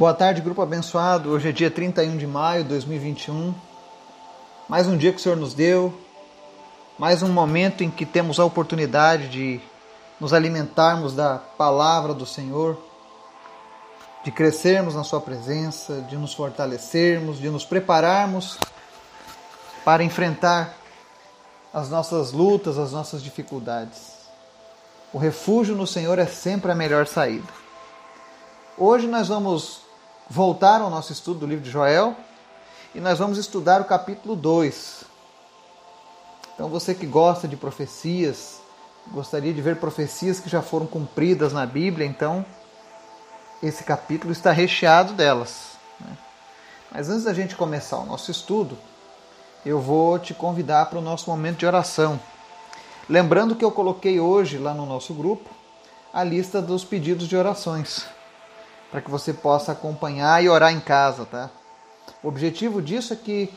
Boa tarde, grupo abençoado. Hoje é dia 31 de maio de 2021. Mais um dia que o Senhor nos deu. Mais um momento em que temos a oportunidade de nos alimentarmos da palavra do Senhor, de crescermos na Sua presença, de nos fortalecermos, de nos prepararmos para enfrentar as nossas lutas, as nossas dificuldades. O refúgio no Senhor é sempre a melhor saída. Hoje nós vamos voltar ao nosso estudo do livro de Joel e nós vamos estudar o capítulo 2. Então, você que gosta de profecias, gostaria de ver profecias que já foram cumpridas na Bíblia, então esse capítulo está recheado delas. Né? Mas antes da gente começar o nosso estudo, eu vou te convidar para o nosso momento de oração. Lembrando que eu coloquei hoje lá no nosso grupo a lista dos pedidos de orações para que você possa acompanhar e orar em casa, tá? O objetivo disso é que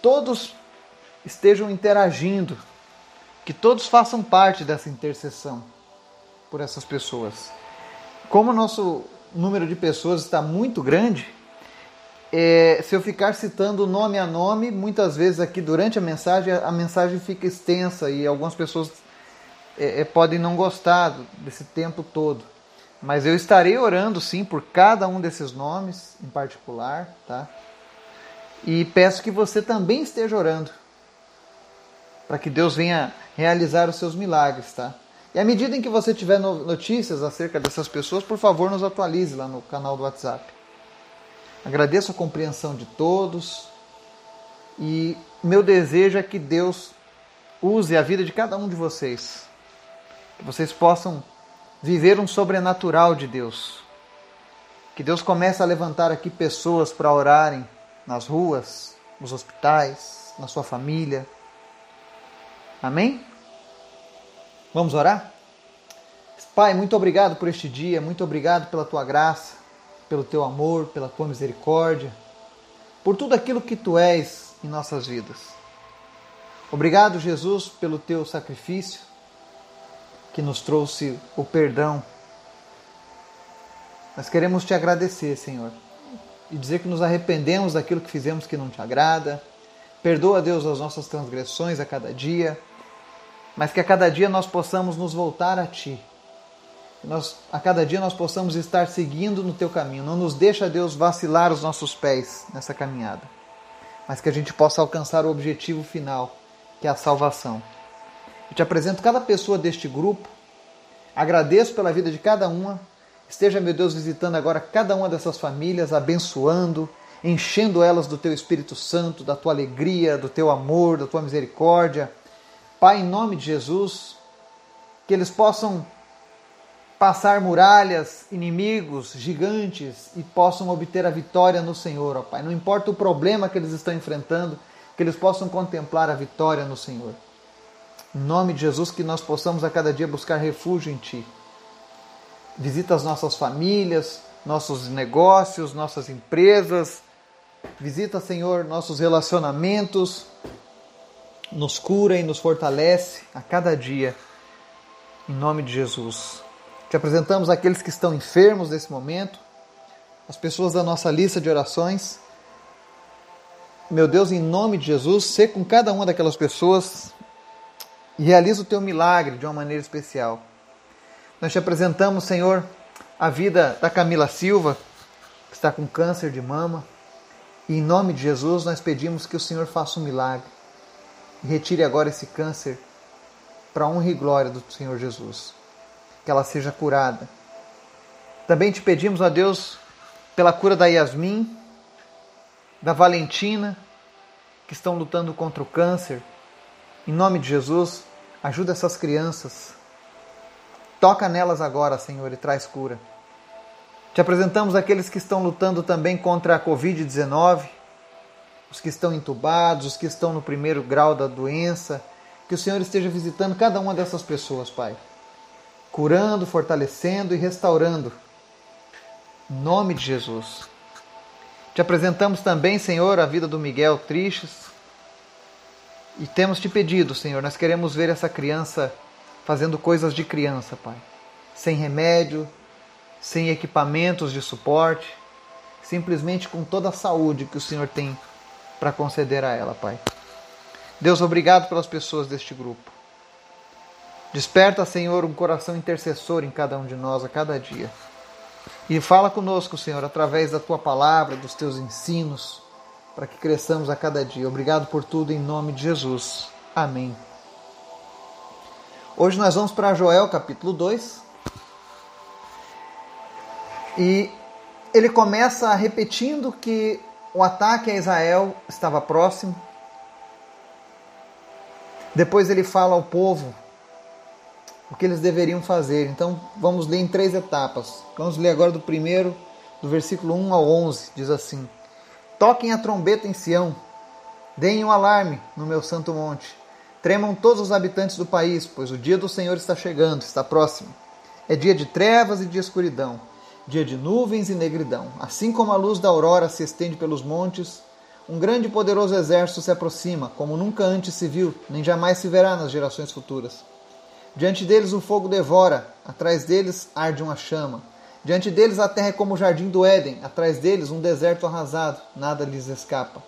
todos estejam interagindo, que todos façam parte dessa intercessão por essas pessoas. Como o nosso número de pessoas está muito grande, é, se eu ficar citando nome a nome, muitas vezes aqui durante a mensagem, a mensagem fica extensa e algumas pessoas é, é podem não gostar desse tempo todo. Mas eu estarei orando sim por cada um desses nomes em particular, tá? E peço que você também esteja orando para que Deus venha realizar os seus milagres, tá? E à medida em que você tiver notícias acerca dessas pessoas, por favor, nos atualize lá no canal do WhatsApp. Agradeço a compreensão de todos e meu desejo é que Deus use a vida de cada um de vocês. Que vocês possam viver um sobrenatural de Deus. Que Deus comece a levantar aqui pessoas para orarem nas ruas, nos hospitais, na sua família. Amém? Vamos orar? Pai, muito obrigado por este dia, muito obrigado pela tua graça, pelo teu amor, pela tua misericórdia, por tudo aquilo que tu és em nossas vidas. Obrigado, Jesus, pelo teu sacrifício que nos trouxe o perdão. Nós queremos te agradecer, Senhor, e dizer que nos arrependemos daquilo que fizemos que não te agrada. Perdoa, Deus, as nossas transgressões a cada dia, mas que a cada dia nós possamos nos voltar a Ti. Nós, a cada dia nós possamos estar seguindo no Teu caminho. Não nos deixa, Deus, vacilar os nossos pés nessa caminhada, mas que a gente possa alcançar o objetivo final, que é a salvação. Eu te apresento cada pessoa deste grupo. Agradeço pela vida de cada uma. Esteja, meu Deus, visitando agora cada uma dessas famílias, abençoando, enchendo elas do teu Espírito Santo, da tua alegria, do teu amor, da tua misericórdia. Pai, em nome de Jesus, que eles possam passar muralhas, inimigos, gigantes e possam obter a vitória no Senhor, ó Pai. Não importa o problema que eles estão enfrentando, que eles possam contemplar a vitória no Senhor. Em nome de Jesus, que nós possamos a cada dia buscar refúgio em Ti. Visita as nossas famílias, nossos negócios, nossas empresas. Visita, Senhor, nossos relacionamentos. Nos cura e nos fortalece a cada dia. Em nome de Jesus. Te apresentamos aqueles que estão enfermos nesse momento, as pessoas da nossa lista de orações. Meu Deus, em nome de Jesus, ser com cada uma daquelas pessoas e realiza o teu milagre de uma maneira especial. Nós te apresentamos, Senhor, a vida da Camila Silva, que está com câncer de mama. E em nome de Jesus, nós pedimos que o Senhor faça um milagre e retire agora esse câncer para a honra e glória do Senhor Jesus. Que ela seja curada. Também te pedimos, a Deus, pela cura da Yasmin, da Valentina, que estão lutando contra o câncer em nome de Jesus, ajuda essas crianças. Toca nelas agora, Senhor, e traz cura. Te apresentamos aqueles que estão lutando também contra a Covid-19, os que estão entubados, os que estão no primeiro grau da doença. Que o Senhor esteja visitando cada uma dessas pessoas, Pai. Curando, fortalecendo e restaurando. Em nome de Jesus. Te apresentamos também, Senhor, a vida do Miguel Tristes, e temos te pedido, Senhor, nós queremos ver essa criança fazendo coisas de criança, Pai. Sem remédio, sem equipamentos de suporte. simplesmente com toda a saúde que o Senhor tem para conceder a ela, Pai. Deus, obrigado pelas pessoas deste grupo. Desperta, Senhor, um coração intercessor em cada um de nós a cada dia. E fala conosco, Senhor, através da tua palavra, dos teus ensinos, para que cresçamos a cada dia. Obrigado por tudo em nome de Jesus. Amém. Hoje nós vamos para Joel capítulo 2. E ele começa repetindo que o ataque a Israel estava próximo. Depois ele fala ao povo o que eles deveriam fazer. Então vamos ler em três etapas. Vamos ler agora do primeiro, do versículo 1 ao 11, diz assim: Toquem a trombeta em Sião, deem um alarme no meu santo monte. Tremam todos os habitantes do país, pois o dia do Senhor está chegando, está próximo. É dia de trevas e de escuridão, dia de nuvens e negridão. Assim como a luz da aurora se estende pelos montes, um grande e poderoso exército se aproxima, como nunca antes se viu, nem jamais se verá nas gerações futuras. Diante deles o fogo devora, atrás deles arde uma chama. Diante deles a terra é como o jardim do Éden, atrás deles um deserto arrasado, nada lhes escapa.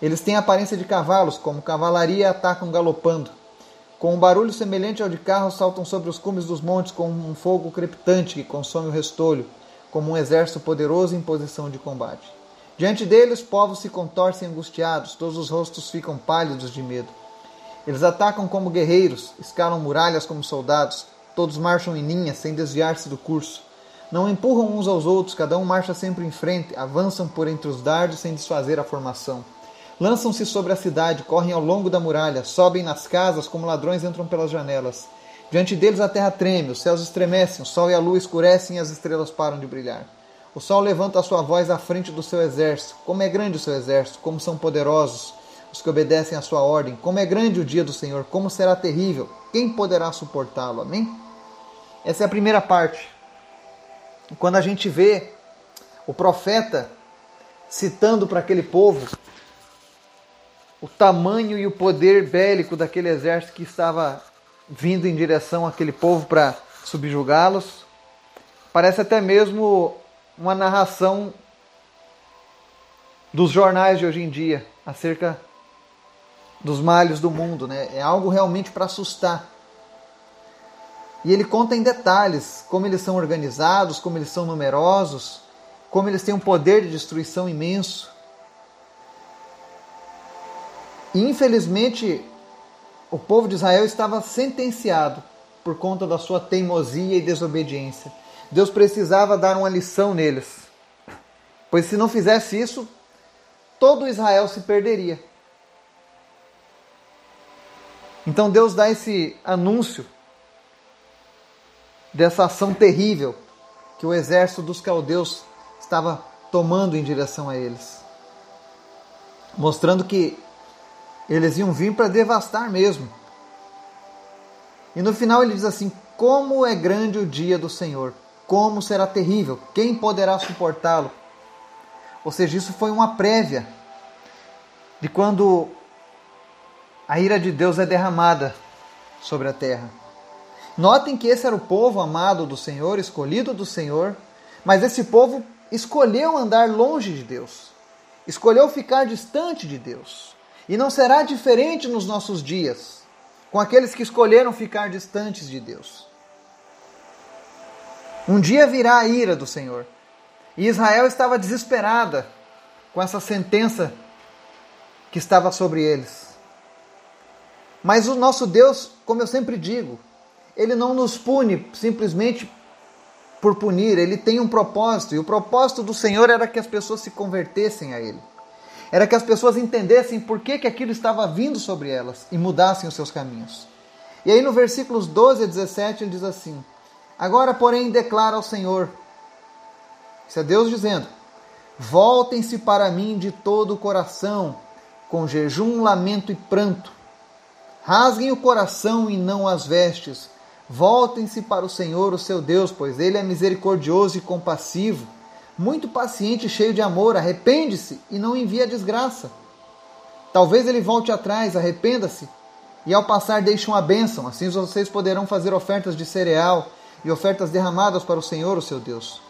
Eles têm aparência de cavalos, como cavalaria atacam galopando. Com um barulho semelhante ao de carros, saltam sobre os cumes dos montes como um fogo crepitante que consome o restolho, como um exército poderoso em posição de combate. Diante deles, povos se contorcem angustiados, todos os rostos ficam pálidos de medo. Eles atacam como guerreiros, escalam muralhas como soldados, todos marcham em linha sem desviar-se do curso. Não empurram uns aos outros, cada um marcha sempre em frente, avançam por entre os dardos sem desfazer a formação. Lançam-se sobre a cidade, correm ao longo da muralha, sobem nas casas como ladrões entram pelas janelas. Diante deles a terra treme, os céus estremecem, o sol e a lua escurecem e as estrelas param de brilhar. O sol levanta a sua voz à frente do seu exército. Como é grande o seu exército, como são poderosos os que obedecem à sua ordem. Como é grande o dia do Senhor, como será terrível. Quem poderá suportá-lo? Amém? Essa é a primeira parte. Quando a gente vê o profeta citando para aquele povo o tamanho e o poder bélico daquele exército que estava vindo em direção àquele povo para subjugá-los, parece até mesmo uma narração dos jornais de hoje em dia acerca dos males do mundo, né? É algo realmente para assustar. E ele conta em detalhes como eles são organizados, como eles são numerosos, como eles têm um poder de destruição imenso. E infelizmente, o povo de Israel estava sentenciado por conta da sua teimosia e desobediência. Deus precisava dar uma lição neles, pois se não fizesse isso, todo Israel se perderia. Então Deus dá esse anúncio dessa ação terrível que o exército dos caldeus estava tomando em direção a eles, mostrando que eles iam vir para devastar mesmo. E no final ele diz assim: Como é grande o dia do Senhor, como será terrível, quem poderá suportá-lo? Ou seja, isso foi uma prévia de quando a ira de Deus é derramada sobre a terra. Notem que esse era o povo amado do Senhor, escolhido do Senhor, mas esse povo escolheu andar longe de Deus, escolheu ficar distante de Deus. E não será diferente nos nossos dias, com aqueles que escolheram ficar distantes de Deus. Um dia virá a ira do Senhor. E Israel estava desesperada com essa sentença que estava sobre eles. Mas o nosso Deus, como eu sempre digo, ele não nos pune simplesmente por punir, ele tem um propósito, e o propósito do Senhor era que as pessoas se convertessem a ele. Era que as pessoas entendessem por que, que aquilo estava vindo sobre elas e mudassem os seus caminhos. E aí no versículos 12 a 17 ele diz assim: Agora, porém, declara ao Senhor, isso é Deus dizendo: Voltem-se para mim de todo o coração, com jejum, lamento e pranto Rasguem o coração e não as vestes. Voltem-se para o Senhor, o seu Deus, pois ele é misericordioso e compassivo, muito paciente e cheio de amor. Arrepende-se e não envia desgraça. Talvez ele volte atrás, arrependa-se e ao passar deixe uma bênção. Assim vocês poderão fazer ofertas de cereal e ofertas derramadas para o Senhor, o seu Deus.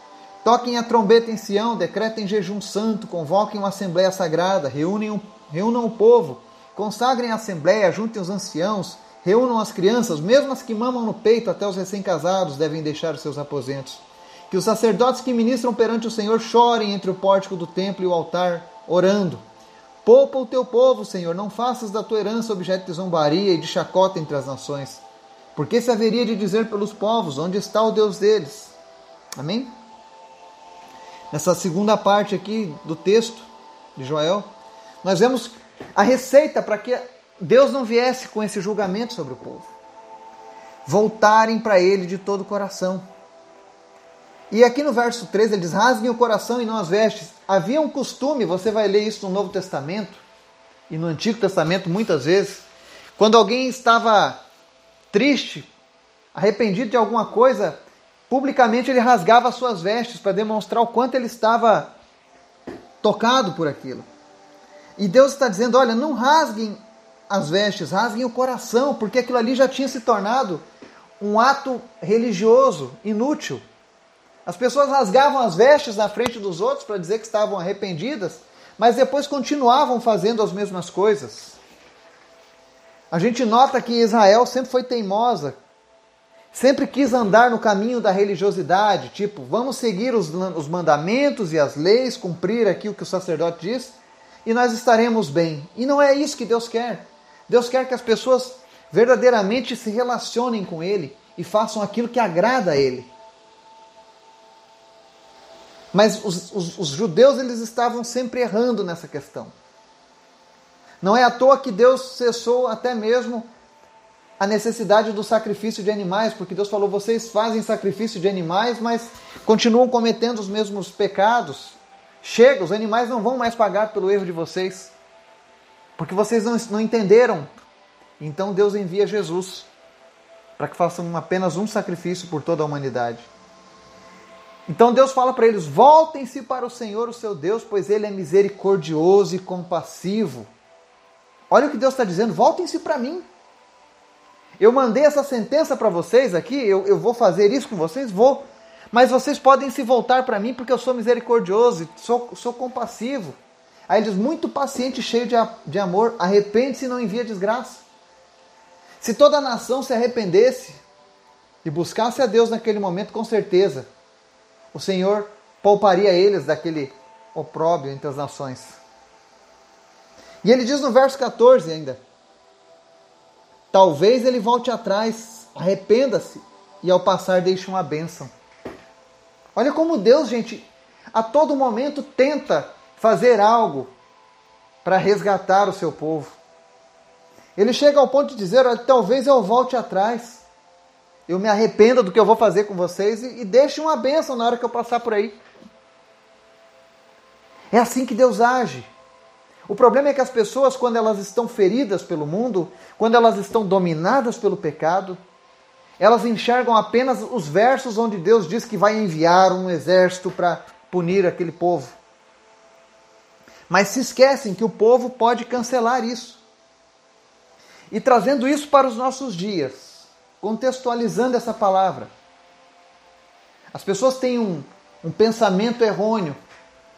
Toquem a trombeta em Sião, decretem jejum santo, convoquem uma assembleia sagrada, reúnem reúnam o povo, consagrem a assembleia, juntem os anciãos, reúnam as crianças, mesmo as que mamam no peito, até os recém-casados devem deixar os seus aposentos. Que os sacerdotes que ministram perante o Senhor chorem entre o pórtico do templo e o altar, orando. Poupa o teu povo, Senhor, não faças da tua herança objeto de zombaria e de chacota entre as nações. Porque se haveria de dizer pelos povos, onde está o Deus deles? Amém? Nessa segunda parte aqui do texto de Joel, nós vemos a receita para que Deus não viesse com esse julgamento sobre o povo. Voltarem para ele de todo o coração. E aqui no verso 13 ele diz: rasguem o coração e não as vestes. Havia um costume, você vai ler isso no Novo Testamento e no Antigo Testamento muitas vezes, quando alguém estava triste, arrependido de alguma coisa, publicamente ele rasgava as suas vestes para demonstrar o quanto ele estava tocado por aquilo. E Deus está dizendo: olha, não rasguem as vestes, rasguem o coração, porque aquilo ali já tinha se tornado um ato religioso inútil. As pessoas rasgavam as vestes na frente dos outros para dizer que estavam arrependidas, mas depois continuavam fazendo as mesmas coisas. A gente nota que Israel sempre foi teimosa, sempre quis andar no caminho da religiosidade, tipo, vamos seguir os, os mandamentos e as leis, cumprir aqui o que o sacerdote diz, e nós estaremos bem. E não é isso que Deus quer. Deus quer que as pessoas verdadeiramente se relacionem com Ele e façam aquilo que agrada a Ele. Mas os, os, os, judeus eles estavam sempre errando nessa questão. Não é à toa que Deus cessou até mesmo a necessidade do sacrifício de animais, porque Deus falou: vocês fazem sacrifício de animais, mas continuam cometendo os mesmos pecados. Chega, os animais não vão mais pagar pelo erro de vocês, porque vocês não, não entenderam. Então Deus envia Jesus para que façam apenas um sacrifício por toda a humanidade. Então Deus fala para eles: voltem-se para o Senhor, o seu Deus, pois Ele é misericordioso e compassivo. Olha o que Deus está dizendo: voltem-se para mim. Eu mandei essa sentença para vocês aqui, eu, eu vou fazer isso com vocês? Vou. Mas vocês podem se voltar para mim porque eu sou misericordioso, sou, sou compassivo. Aí ele diz: muito paciente, cheio de, de amor, arrepende-se e não envia desgraça. Se toda a nação se arrependesse e buscasse a Deus naquele momento, com certeza o Senhor pouparia eles daquele opróbio entre as nações. E ele diz no verso 14 ainda: Talvez ele volte atrás, arrependa-se e ao passar deixe uma bênção. Olha como Deus, gente, a todo momento tenta fazer algo para resgatar o seu povo. Ele chega ao ponto de dizer: olha, talvez eu volte atrás eu me arrependa do que eu vou fazer com vocês e, e deixe uma bênção na hora que eu passar por aí. É assim que Deus age. O problema é que as pessoas, quando elas estão feridas pelo mundo, quando elas estão dominadas pelo pecado, elas enxergam apenas os versos onde Deus diz que vai enviar um exército para punir aquele povo. Mas se esquecem que o povo pode cancelar isso. E trazendo isso para os nossos dias, contextualizando essa palavra. As pessoas têm um, um pensamento errôneo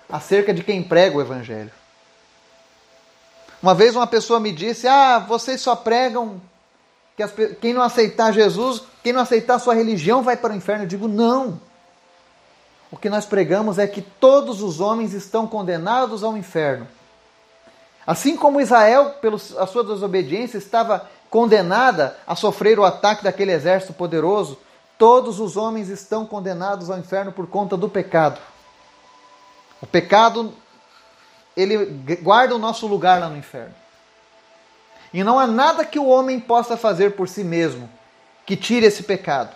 acerca de quem prega o Evangelho. Uma vez uma pessoa me disse: Ah, vocês só pregam que as, quem não aceitar Jesus, quem não aceitar sua religião vai para o inferno. Eu digo: Não. O que nós pregamos é que todos os homens estão condenados ao inferno. Assim como Israel, pela sua desobediência, estava condenada a sofrer o ataque daquele exército poderoso, todos os homens estão condenados ao inferno por conta do pecado. O pecado, ele guarda o nosso lugar lá no inferno. E não há nada que o homem possa fazer por si mesmo que tire esse pecado.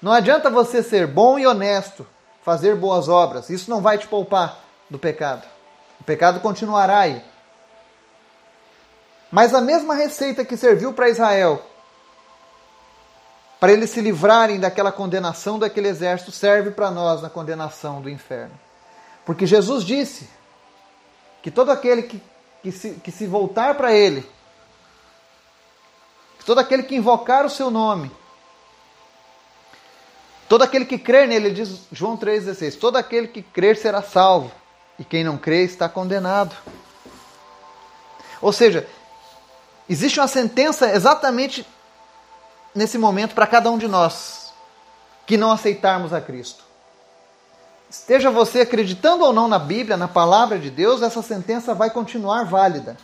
Não adianta você ser bom e honesto, fazer boas obras, isso não vai te poupar do pecado. O pecado continuará aí. Mas a mesma receita que serviu para Israel, para eles se livrarem daquela condenação daquele exército, serve para nós na condenação do inferno. Porque Jesus disse que todo aquele que, que, se, que se voltar para Ele, todo aquele que invocar o seu nome, Todo aquele que crer nele, diz João 3,16, todo aquele que crer será salvo, e quem não crê está condenado. Ou seja, existe uma sentença exatamente nesse momento para cada um de nós que não aceitarmos a Cristo. Esteja você acreditando ou não na Bíblia, na palavra de Deus, essa sentença vai continuar válida.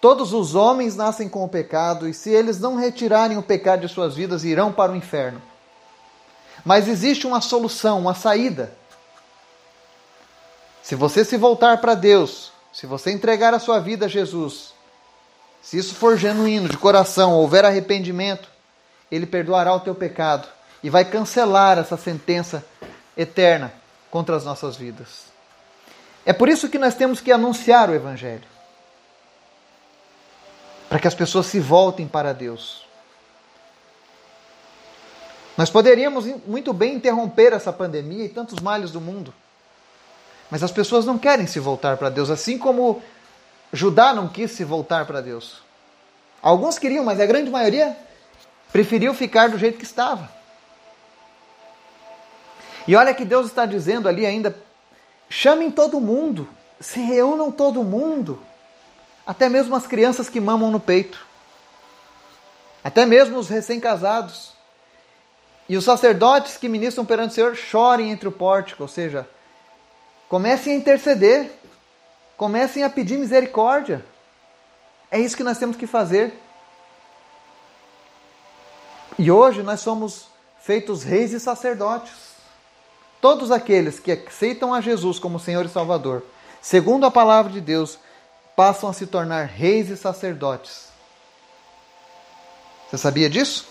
Todos os homens nascem com o pecado e se eles não retirarem o pecado de suas vidas, irão para o inferno. Mas existe uma solução, uma saída. Se você se voltar para Deus, se você entregar a sua vida a Jesus, se isso for genuíno, de coração, houver arrependimento, Ele perdoará o teu pecado e vai cancelar essa sentença eterna contra as nossas vidas. É por isso que nós temos que anunciar o Evangelho para que as pessoas se voltem para Deus. Nós poderíamos muito bem interromper essa pandemia e tantos males do mundo. Mas as pessoas não querem se voltar para Deus, assim como Judá não quis se voltar para Deus. Alguns queriam, mas a grande maioria preferiu ficar do jeito que estava. E olha que Deus está dizendo ali ainda: chamem todo mundo, se reúnam todo mundo, até mesmo as crianças que mamam no peito, até mesmo os recém-casados. E os sacerdotes que ministram perante o Senhor chorem entre o pórtico, ou seja, comecem a interceder, comecem a pedir misericórdia. É isso que nós temos que fazer. E hoje nós somos feitos reis e sacerdotes. Todos aqueles que aceitam a Jesus como Senhor e Salvador, segundo a palavra de Deus, passam a se tornar reis e sacerdotes. Você sabia disso?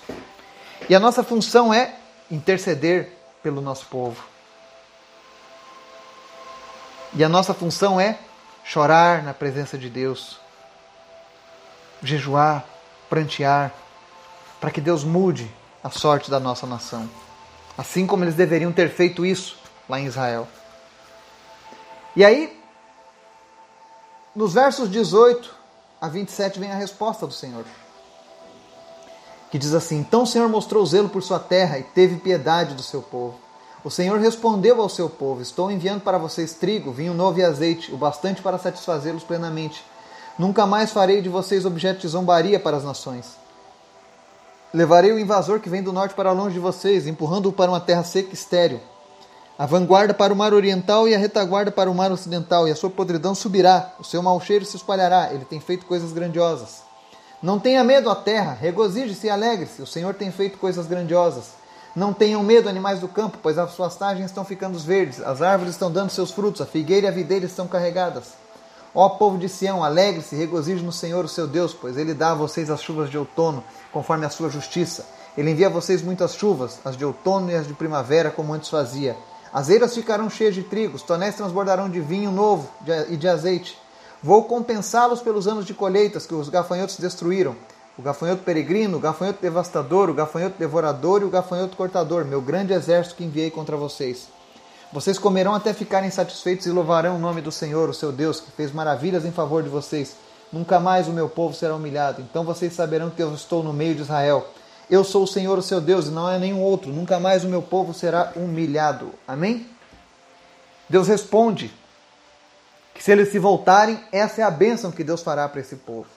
E a nossa função é interceder pelo nosso povo. E a nossa função é chorar na presença de Deus, jejuar, prantear, para que Deus mude a sorte da nossa nação. Assim como eles deveriam ter feito isso lá em Israel. E aí, nos versos 18 a 27 vem a resposta do Senhor que diz assim: Então o Senhor mostrou zelo por sua terra e teve piedade do seu povo. O Senhor respondeu ao seu povo: Estou enviando para vocês trigo, vinho novo e azeite, o bastante para satisfazê-los plenamente. Nunca mais farei de vocês objeto de zombaria para as nações. Levarei o invasor que vem do norte para longe de vocês, empurrando-o para uma terra seca e estéril. A vanguarda para o mar oriental e a retaguarda para o mar ocidental, e a sua podridão subirá, o seu mau cheiro se espalhará, ele tem feito coisas grandiosas. Não tenha medo a terra, regozije-se e alegre-se, o Senhor tem feito coisas grandiosas. Não tenham medo, animais do campo, pois as suas tagens estão ficando verdes, as árvores estão dando seus frutos, a figueira e a videira estão carregadas. Ó povo de Sião, alegre-se e regozije no Senhor, o seu Deus, pois ele dá a vocês as chuvas de outono, conforme a sua justiça. Ele envia a vocês muitas chuvas, as de outono e as de primavera, como antes fazia. As eiras ficarão cheias de trigo, os tonéis transbordarão de vinho novo e de azeite. Vou compensá-los pelos anos de colheitas que os gafanhotos destruíram. O gafanhoto peregrino, o gafanhoto devastador, o gafanhoto devorador e o gafanhoto cortador, meu grande exército que enviei contra vocês. Vocês comerão até ficarem satisfeitos e louvarão o nome do Senhor, o seu Deus, que fez maravilhas em favor de vocês. Nunca mais o meu povo será humilhado. Então vocês saberão que eu estou no meio de Israel. Eu sou o Senhor, o seu Deus, e não é nenhum outro. Nunca mais o meu povo será humilhado. Amém? Deus responde que se eles se voltarem, essa é a bênção que Deus fará para esse povo.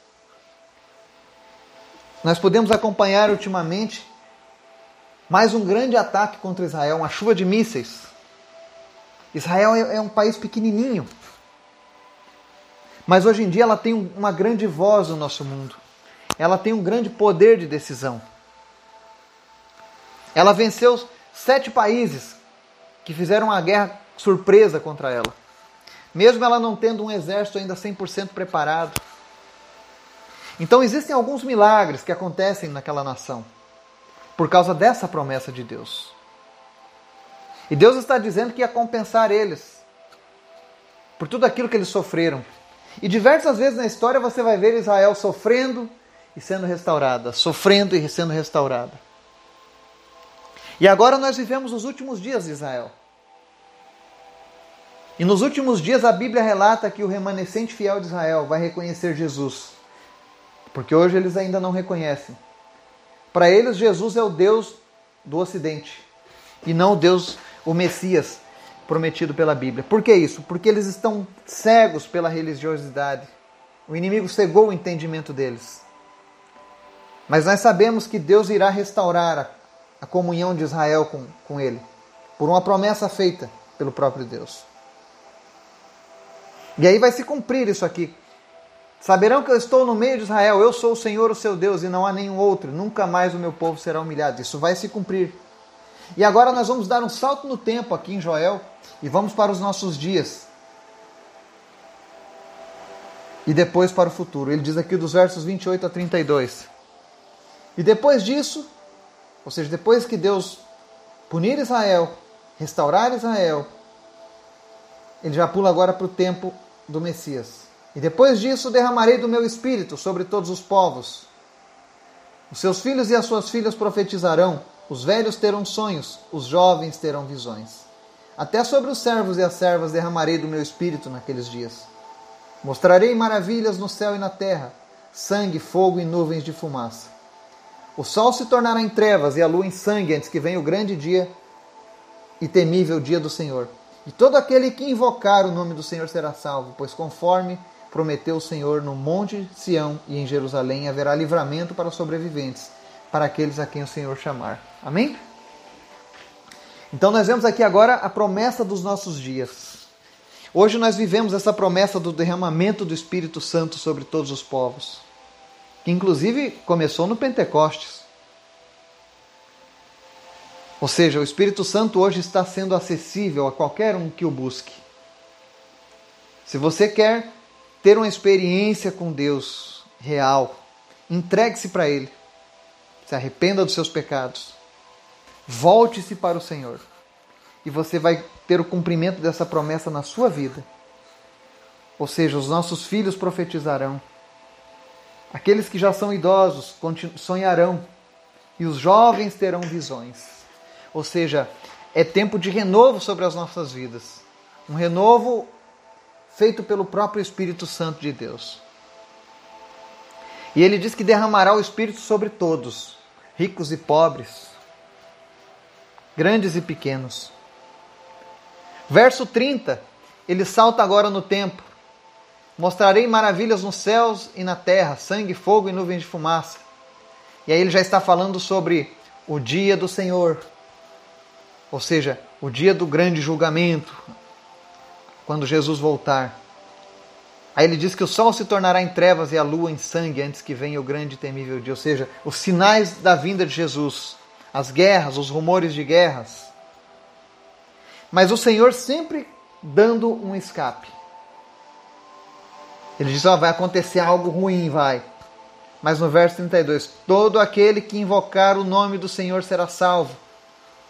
Nós podemos acompanhar ultimamente mais um grande ataque contra Israel, uma chuva de mísseis. Israel é, é um país pequenininho, mas hoje em dia ela tem uma grande voz no nosso mundo. Ela tem um grande poder de decisão. Ela venceu sete países que fizeram uma guerra surpresa contra ela mesmo ela não tendo um exército ainda 100% preparado. Então existem alguns milagres que acontecem naquela nação por causa dessa promessa de Deus. E Deus está dizendo que ia compensar eles por tudo aquilo que eles sofreram. E diversas vezes na história você vai ver Israel sofrendo e sendo restaurada, sofrendo e sendo restaurada. E agora nós vivemos os últimos dias de Israel. E nos últimos dias a Bíblia relata que o remanescente fiel de Israel vai reconhecer Jesus. Porque hoje eles ainda não reconhecem. Para eles, Jesus é o Deus do Ocidente e não o Deus, o Messias prometido pela Bíblia. Por que isso? Porque eles estão cegos pela religiosidade. O inimigo cegou o entendimento deles. Mas nós sabemos que Deus irá restaurar a, a comunhão de Israel com, com ele, por uma promessa feita pelo próprio Deus. E aí vai se cumprir isso aqui. Saberão que eu estou no meio de Israel, eu sou o Senhor, o seu Deus, e não há nenhum outro. Nunca mais o meu povo será humilhado. Isso vai se cumprir. E agora nós vamos dar um salto no tempo aqui em Joel e vamos para os nossos dias. E depois para o futuro. Ele diz aqui dos versos 28 a 32. E depois disso, ou seja, depois que Deus punir Israel, restaurar Israel, ele já pula agora para o tempo do Messias. E depois disso derramarei do meu espírito sobre todos os povos. Os seus filhos e as suas filhas profetizarão, os velhos terão sonhos, os jovens terão visões. Até sobre os servos e as servas derramarei do meu espírito naqueles dias. Mostrarei maravilhas no céu e na terra, sangue, fogo e nuvens de fumaça. O sol se tornará em trevas e a lua em sangue antes que venha o grande dia e temível dia do Senhor. E todo aquele que invocar o nome do Senhor será salvo, pois conforme prometeu o Senhor no monte Sião e em Jerusalém haverá livramento para os sobreviventes para aqueles a quem o Senhor chamar. Amém? Então nós vemos aqui agora a promessa dos nossos dias. Hoje nós vivemos essa promessa do derramamento do Espírito Santo sobre todos os povos, que inclusive começou no Pentecostes. Ou seja, o Espírito Santo hoje está sendo acessível a qualquer um que o busque. Se você quer ter uma experiência com Deus real, entregue-se para Ele se arrependa dos seus pecados, volte-se para o Senhor e você vai ter o cumprimento dessa promessa na sua vida. Ou seja, os nossos filhos profetizarão, aqueles que já são idosos sonharão e os jovens terão visões. Ou seja, é tempo de renovo sobre as nossas vidas. Um renovo feito pelo próprio Espírito Santo de Deus. E ele diz que derramará o Espírito sobre todos, ricos e pobres, grandes e pequenos. Verso 30, ele salta agora no tempo. Mostrarei maravilhas nos céus e na terra, sangue, fogo e nuvens de fumaça. E aí ele já está falando sobre o dia do Senhor, ou seja, o dia do grande julgamento, quando Jesus voltar. Aí ele diz que o sol se tornará em trevas e a lua em sangue antes que venha o grande e temível dia. Ou seja, os sinais da vinda de Jesus, as guerras, os rumores de guerras. Mas o Senhor sempre dando um escape. Ele diz: oh, vai acontecer algo ruim, vai. Mas no verso 32, todo aquele que invocar o nome do Senhor será salvo,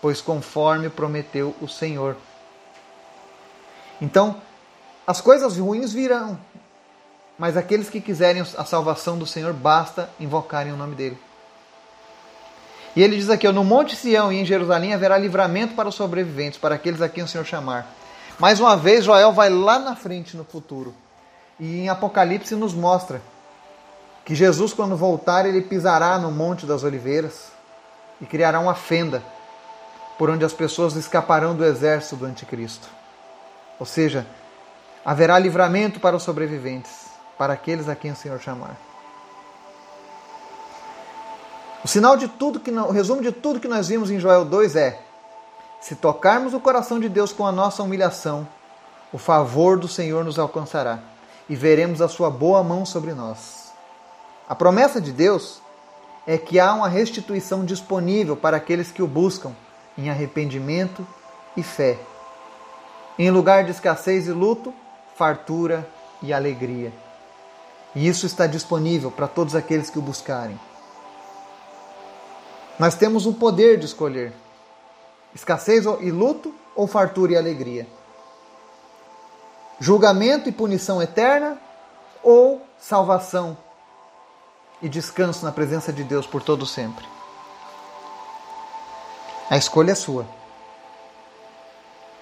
pois conforme prometeu o Senhor. Então, as coisas ruins virão, mas aqueles que quiserem a salvação do Senhor, basta invocarem o nome dele. E ele diz aqui: No Monte Sião e em Jerusalém haverá livramento para os sobreviventes, para aqueles a quem o Senhor chamar. Mais uma vez, Joel vai lá na frente no futuro. E em Apocalipse nos mostra que Jesus, quando voltar, ele pisará no Monte das Oliveiras e criará uma fenda por onde as pessoas escaparão do exército do Anticristo. Ou seja, haverá livramento para os sobreviventes para aqueles a quem o Senhor chamar. O sinal de tudo que o resumo de tudo que nós vimos em Joel 2 é: se tocarmos o coração de Deus com a nossa humilhação, o favor do Senhor nos alcançará e veremos a sua boa mão sobre nós. A promessa de Deus é que há uma restituição disponível para aqueles que o buscam em arrependimento e fé. Em lugar de escassez e luto, fartura e alegria. E isso está disponível para todos aqueles que o buscarem. Nós temos o poder de escolher escassez e luto ou fartura e alegria. Julgamento e punição eterna ou salvação e descanso na presença de Deus por todo sempre. A escolha é sua.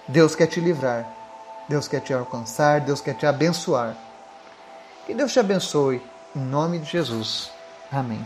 Deus quer te livrar. Deus quer te alcançar, Deus quer te abençoar. Que Deus te abençoe. Em nome de Jesus. Amém.